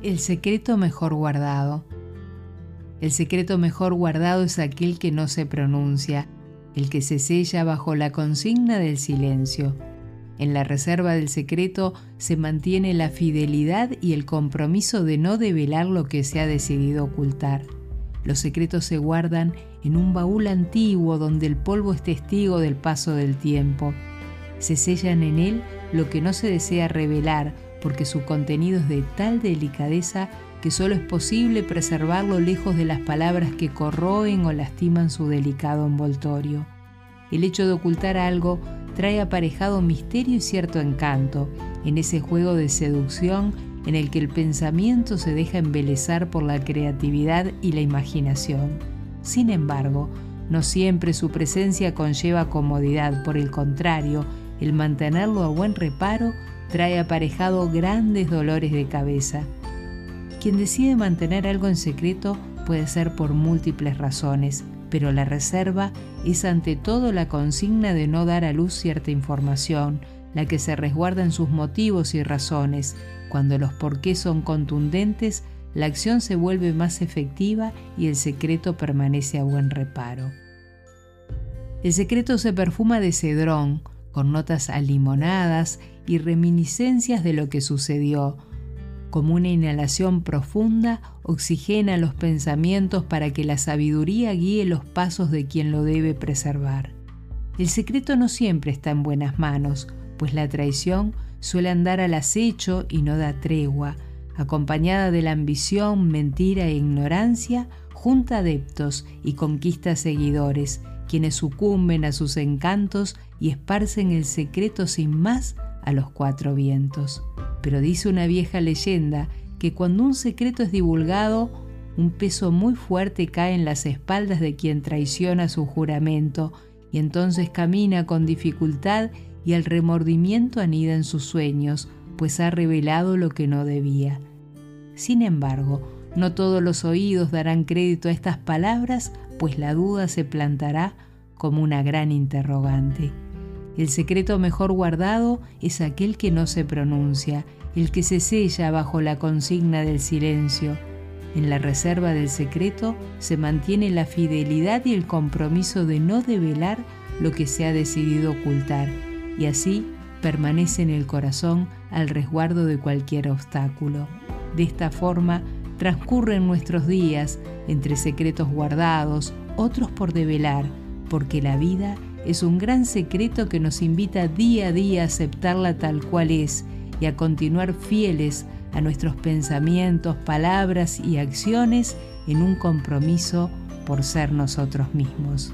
El secreto mejor guardado. El secreto mejor guardado es aquel que no se pronuncia, el que se sella bajo la consigna del silencio. En la reserva del secreto se mantiene la fidelidad y el compromiso de no develar lo que se ha decidido ocultar. Los secretos se guardan en un baúl antiguo donde el polvo es testigo del paso del tiempo. Se sellan en él lo que no se desea revelar porque su contenido es de tal delicadeza que solo es posible preservarlo lejos de las palabras que corroen o lastiman su delicado envoltorio. El hecho de ocultar algo trae aparejado misterio y cierto encanto en ese juego de seducción en el que el pensamiento se deja embelezar por la creatividad y la imaginación. Sin embargo, no siempre su presencia conlleva comodidad, por el contrario, el mantenerlo a buen reparo trae aparejado grandes dolores de cabeza. Quien decide mantener algo en secreto puede ser por múltiples razones, pero la reserva es ante todo la consigna de no dar a luz cierta información, la que se resguarda en sus motivos y razones. Cuando los porqués son contundentes, la acción se vuelve más efectiva y el secreto permanece a buen reparo. El secreto se perfuma de cedrón, con notas alimonadas y reminiscencias de lo que sucedió. Como una inhalación profunda, oxigena los pensamientos para que la sabiduría guíe los pasos de quien lo debe preservar. El secreto no siempre está en buenas manos, pues la traición suele andar al acecho y no da tregua, acompañada de la ambición, mentira e ignorancia, junta adeptos y conquista seguidores, quienes sucumben a sus encantos y esparcen el secreto sin más a los cuatro vientos. Pero dice una vieja leyenda que cuando un secreto es divulgado, un peso muy fuerte cae en las espaldas de quien traiciona su juramento y entonces camina con dificultad y el remordimiento anida en sus sueños, pues ha revelado lo que no debía. Sin embargo, no todos los oídos darán crédito a estas palabras, pues la duda se plantará como una gran interrogante. El secreto mejor guardado es aquel que no se pronuncia, el que se sella bajo la consigna del silencio. En la reserva del secreto se mantiene la fidelidad y el compromiso de no develar lo que se ha decidido ocultar, y así permanece en el corazón al resguardo de cualquier obstáculo. De esta forma transcurren nuestros días entre secretos guardados, otros por develar, porque la vida es un gran secreto que nos invita día a día a aceptarla tal cual es y a continuar fieles a nuestros pensamientos, palabras y acciones en un compromiso por ser nosotros mismos.